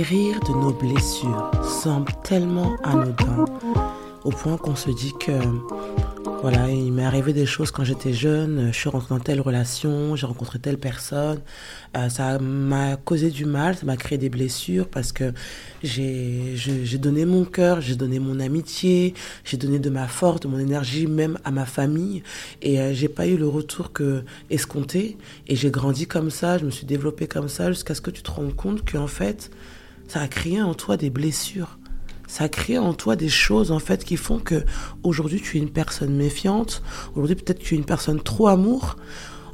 Guérir de nos blessures semble tellement anodin au point qu'on se dit que voilà, il m'est arrivé des choses quand j'étais jeune, je suis rentrée dans telle relation, j'ai rencontré telle personne, euh, ça m'a causé du mal, ça m'a créé des blessures parce que j'ai donné mon cœur, j'ai donné mon amitié, j'ai donné de ma force, de mon énergie même à ma famille et euh, j'ai pas eu le retour que escompté et j'ai grandi comme ça, je me suis développée comme ça jusqu'à ce que tu te rendes compte qu'en fait, ça a créé en toi des blessures ça crée en toi des choses en fait qui font que aujourd'hui tu es une personne méfiante, aujourd'hui peut-être tu es une personne trop amour.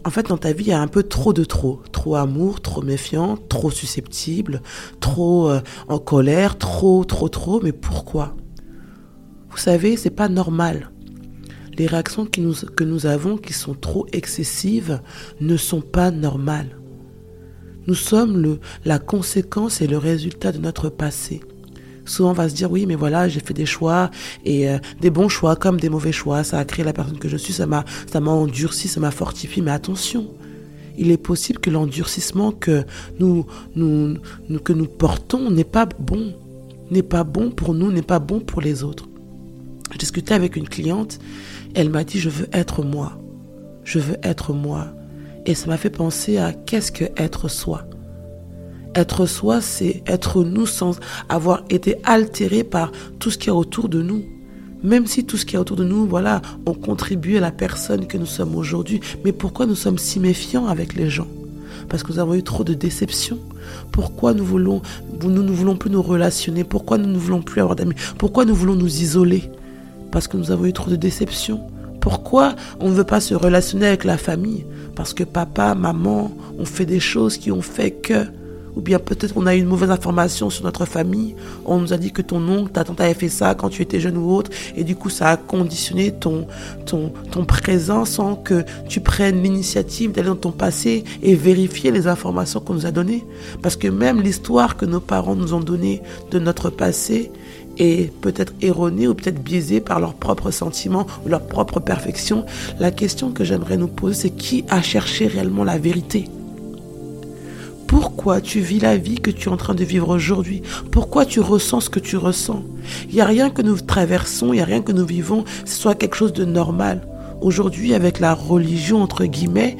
En fait, dans ta vie, il y a un peu trop de trop. Trop amour, trop méfiant, trop susceptible, trop euh, en colère, trop, trop, trop. Mais pourquoi? Vous savez, c'est pas normal. Les réactions nous, que nous avons qui sont trop excessives ne sont pas normales. Nous sommes le, la conséquence et le résultat de notre passé. Souvent on va se dire oui mais voilà j'ai fait des choix et euh, des bons choix comme des mauvais choix. Ça a créé la personne que je suis ça m'a ça m'a endurci ça m'a fortifié. Mais attention il est possible que l'endurcissement que nous, nous, nous, que nous portons n'est pas bon n'est pas bon pour nous n'est pas bon pour les autres. Je discutais avec une cliente elle m'a dit je veux être moi. Je veux être moi et ça m'a fait penser à qu'est-ce que être soi être soi, c'est être nous sans avoir été altéré par tout ce qui est autour de nous. Même si tout ce qui est autour de nous, voilà, on contribue à la personne que nous sommes aujourd'hui. Mais pourquoi nous sommes si méfiants avec les gens? Parce que nous avons eu trop de déceptions. Pourquoi nous nous ne voulons plus nous relationner? Pourquoi nous ne voulons plus avoir d'amis? Pourquoi nous voulons nous isoler? Parce que nous avons eu trop de déceptions. Pourquoi on ne veut pas se relationner avec la famille? Parce que papa, maman ont fait des choses qui ont fait que ou bien peut-être on a eu une mauvaise information sur notre famille. On nous a dit que ton oncle, ta tante avait fait ça quand tu étais jeune ou autre. Et du coup, ça a conditionné ton, ton, ton présent sans que tu prennes l'initiative d'aller dans ton passé et vérifier les informations qu'on nous a données. Parce que même l'histoire que nos parents nous ont donnée de notre passé est peut-être erronée ou peut-être biaisée par leurs propres sentiments ou leur propre perfection. La question que j'aimerais nous poser, c'est qui a cherché réellement la vérité? Pourquoi tu vis la vie que tu es en train de vivre aujourd'hui? Pourquoi tu ressens ce que tu ressens? Il n'y a rien que nous traversons, il n'y a rien que nous vivons, ce soit quelque chose de normal. Aujourd'hui, avec la religion, entre guillemets,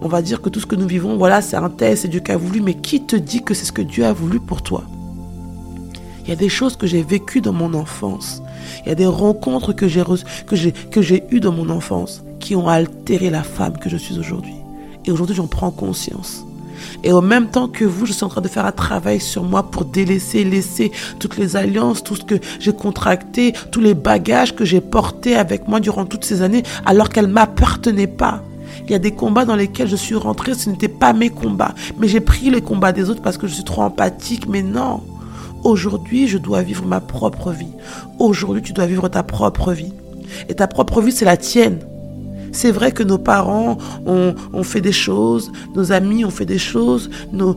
on va dire que tout ce que nous vivons, voilà, c'est un test, c'est Dieu qui a voulu, mais qui te dit que c'est ce que Dieu a voulu pour toi? Il y a des choses que j'ai vécues dans mon enfance. Il y a des rencontres que j'ai, que j'ai, que j'ai eues dans mon enfance qui ont altéré la femme que je suis aujourd'hui. Et aujourd'hui, j'en prends conscience. Et au même temps que vous, je suis en train de faire un travail sur moi pour délaisser, laisser toutes les alliances, tout ce que j'ai contracté, tous les bagages que j'ai portés avec moi durant toutes ces années, alors qu'elles ne m'appartenaient pas. Il y a des combats dans lesquels je suis rentrée, ce n'était pas mes combats. Mais j'ai pris les combats des autres parce que je suis trop empathique. Mais non, aujourd'hui, je dois vivre ma propre vie. Aujourd'hui, tu dois vivre ta propre vie. Et ta propre vie, c'est la tienne. C'est vrai que nos parents ont, fait des choses, nos amis ont fait des choses, nos,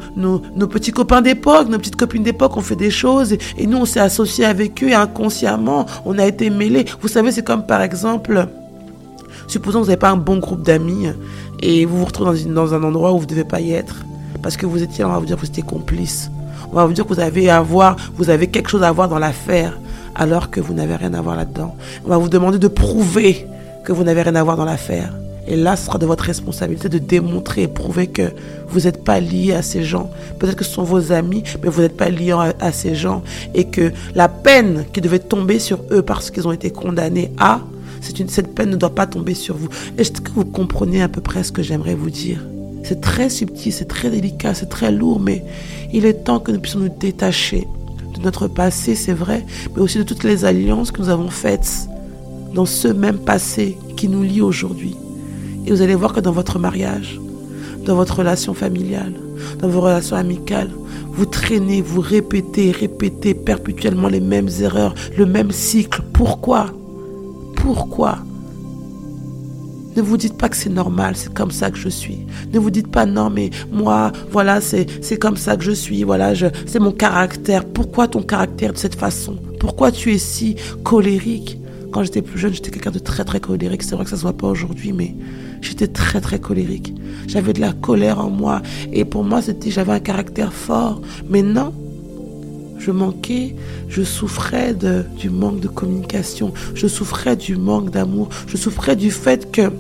petits copains d'époque, nos petites copines d'époque ont fait des choses et, nous on s'est associés avec eux et inconsciemment on a été mêlés. Vous savez, c'est comme par exemple, supposons que vous n'avez pas un bon groupe d'amis et vous vous retrouvez dans, un endroit où vous ne devez pas y être parce que vous étiez, on va vous dire que vous étiez complice. On va vous dire que vous avez à voir, vous avez quelque chose à voir dans l'affaire alors que vous n'avez rien à voir là-dedans. On va vous demander de prouver que vous n'avez rien à voir dans l'affaire. Et là, ce sera de votre responsabilité de démontrer et prouver que vous n'êtes pas lié à ces gens. Peut-être que ce sont vos amis, mais vous n'êtes pas lié à, ces gens. Et que la peine qui devait tomber sur eux parce qu'ils ont été condamnés à, cette peine ne doit pas tomber sur vous. Est-ce que vous comprenez à peu près ce que j'aimerais vous dire? C'est très subtil, c'est très délicat, c'est très lourd, mais il est temps que nous puissions nous détacher de notre passé, c'est vrai, mais aussi de toutes les alliances que nous avons faites dans ce même passé qui nous lie aujourd'hui. Et vous allez voir que dans votre mariage, dans votre relation familiale, dans vos relations amicales, vous traînez, vous répétez, répétez perpétuellement les mêmes erreurs, le même cycle. Pourquoi? Pourquoi? Ne vous dites pas que c'est normal, c'est comme ça que je suis. Ne vous dites pas non, mais moi, voilà, c'est, comme ça que je suis, voilà, c'est mon caractère. Pourquoi ton caractère de cette façon? Pourquoi tu es si colérique? Quand j'étais plus jeune, j'étais quelqu'un de très très colérique. C'est vrai que ça se voit pas aujourd'hui, mais j'étais très très colérique. J'avais de la colère en moi. Et pour moi, c'était, j'avais un caractère fort. Mais non, Je manquais, je souffrais du manque de communication, je souffrais du manque d'amour, je souffrais du fait que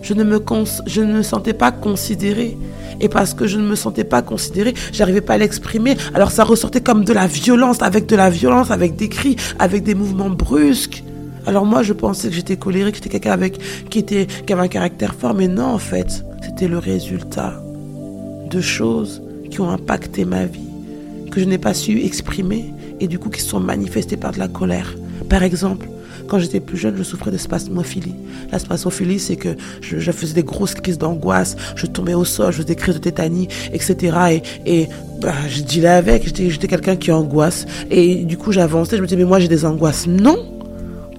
je ne me, sentais pas considérée. Et parce que je ne me sentais pas considérée, j'arrivais pas à l'exprimer. Alors ça ressortait comme de la violence, avec de la violence, avec des cris, avec des mouvements brusques. Alors moi, je pensais que j'étais colérique, j'étais quelqu'un avec qui était qui avait un caractère fort, mais non, en fait, c'était le résultat de choses qui ont impacté ma vie, que je n'ai pas su exprimer et du coup qui sont manifestées par de la colère. Par exemple, quand j'étais plus jeune, je souffrais de spasmophilie. La spasmophilie, c'est que je, faisais des grosses crises d'angoisse, je tombais au sol, je faisais des crises de tétanie, etc. Et, bah, je dealais avec, j'étais quelqu'un qui angoisse. Et du coup, j'avançais, je me disais, mais moi j'ai des angoisses. Non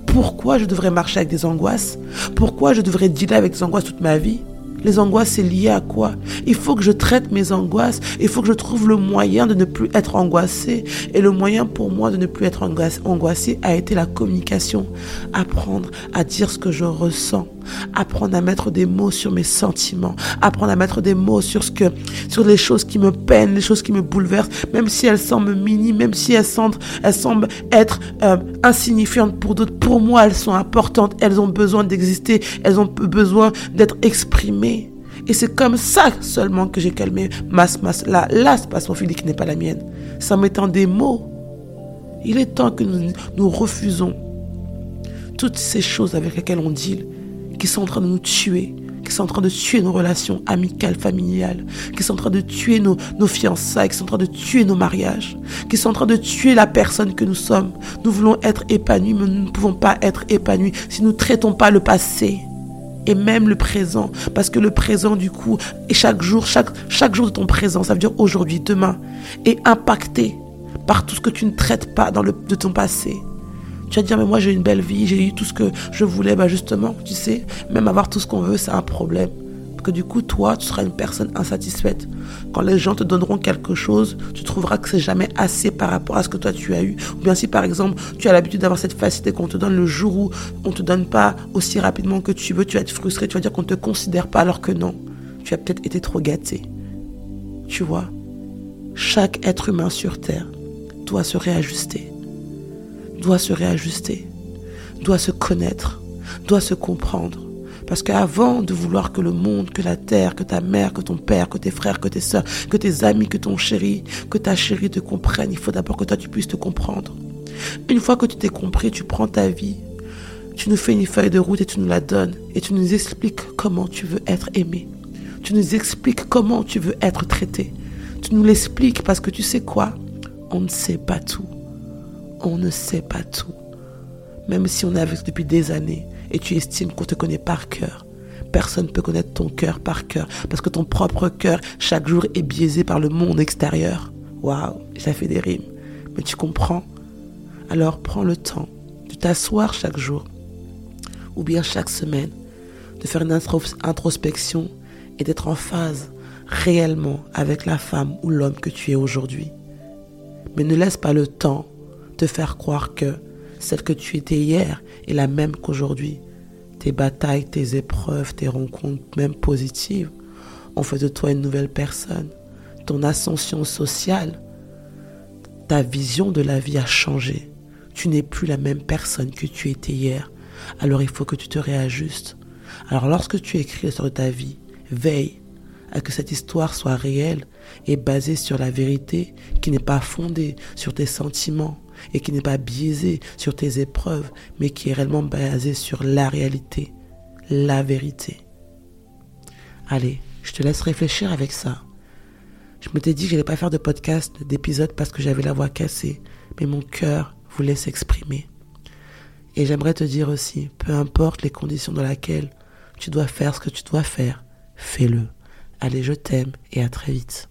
Pourquoi je devrais marcher avec des angoisses? Pourquoi je devrais dealer avec des angoisses toute ma vie? Les angoisses, c'est lié à quoi? Il faut que je traite mes angoisses. Il faut que je trouve le moyen de ne plus être angoissé. Et le moyen pour moi de ne plus être angoissé a été la communication. Apprendre à dire ce que je ressens. Apprendre à mettre des mots sur mes sentiments. Apprendre à mettre des mots sur ce les choses qui me peinent, les choses qui me bouleversent, même si elles semblent minimes, même si elles semblent, elles semblent être euh, insignifiantes pour d'autres. Pour moi, elles sont importantes. Elles ont besoin d'exister. Elles ont besoin d'être exprimées. Et c'est comme ça seulement que j'ai calmé ma, ma, la, la qui n'est pas la mienne. Sans mettant des mots. Il est temps que nous, nous refusons toutes ces choses avec lesquelles on deal, qui sont en train de nous tuer, qui sont en train de tuer nos relations amicales, familiales, qui sont en train de tuer nos, nos fiançailles, qui sont en train de tuer nos mariages, qui sont en train de tuer la personne que nous sommes. Nous voulons être épanouis, mais nous ne pouvons pas être épanouis si nous ne traitons pas le passé et même le présent. Parce que le présent, du coup, et chaque jour, chaque, jour de ton présent, ça veut dire aujourd'hui, demain, est impacté par tout ce que tu ne traites pas de ton passé. Tu vas dire, mais moi j'ai une belle vie, j'ai eu tout ce que je voulais. Bah justement, tu sais, même avoir tout ce qu'on veut, c'est un problème. Que du coup, toi, tu seras une personne insatisfaite. Quand les gens te donneront quelque chose, tu trouveras que c'est jamais assez par rapport à ce que toi tu as eu. Ou bien si par exemple, tu as l'habitude d'avoir cette facilité qu'on te donne le jour où on te donne pas aussi rapidement que tu veux, tu vas être frustré, tu vas dire qu'on ne te considère pas alors que non. Tu as peut-être été trop gâté. Tu vois, chaque être humain sur Terre doit se réajuster, doit se réajuster, doit se connaître, doit se comprendre parce qu'avant de vouloir que le monde, que la terre, que ta mère, que ton père, que tes frères, que tes soeurs, que tes amis, que ton chéri, que ta chérie te comprenne, il faut d'abord que toi tu puisses te comprendre. Une fois que tu t'es compris, tu prends ta vie, tu nous fais une feuille de route et tu nous la donnes et tu nous expliques comment tu veux être aimé. Tu nous expliques comment tu veux être traité. Tu nous l'expliques parce que tu sais quoi? On ne sait pas tout. On ne sait pas tout. Même si on est avec depuis des années, et tu estimes qu'on te connaît par cœur. Personne ne peut connaître ton cœur par cœur parce que ton propre cœur chaque jour est biaisé par le monde extérieur. Waouh, ça fait des rimes. Mais tu comprends Alors prends le temps de t'asseoir chaque jour ou bien chaque semaine, de faire une introspection et d'être en phase réellement avec la femme ou l'homme que tu es aujourd'hui. Mais ne laisse pas le temps te faire croire que celle que tu étais hier est la même qu'aujourd'hui tes batailles, tes épreuves, tes rencontres, même positives, ont fait de toi une nouvelle personne. Ton ascension sociale, ta vision de la vie a changé. Tu n'es plus la même personne que tu étais hier. Alors il faut que tu te réajustes. Alors lorsque tu écris sur ta vie, veille à que cette histoire soit réelle et basée sur la vérité qui n'est pas fondée sur tes sentiments, et qui n'est pas biaisé sur tes épreuves, mais qui est réellement basé sur la réalité, la vérité. Allez, je te laisse réfléchir avec ça. Je m'étais dit que je n'allais pas faire de podcast, d'épisode parce que j'avais la voix cassée, mais mon cœur voulait s'exprimer. Et j'aimerais te dire aussi, peu importe les conditions dans lesquelles tu dois faire ce que tu dois faire, fais-le. Allez, je t'aime et à très vite.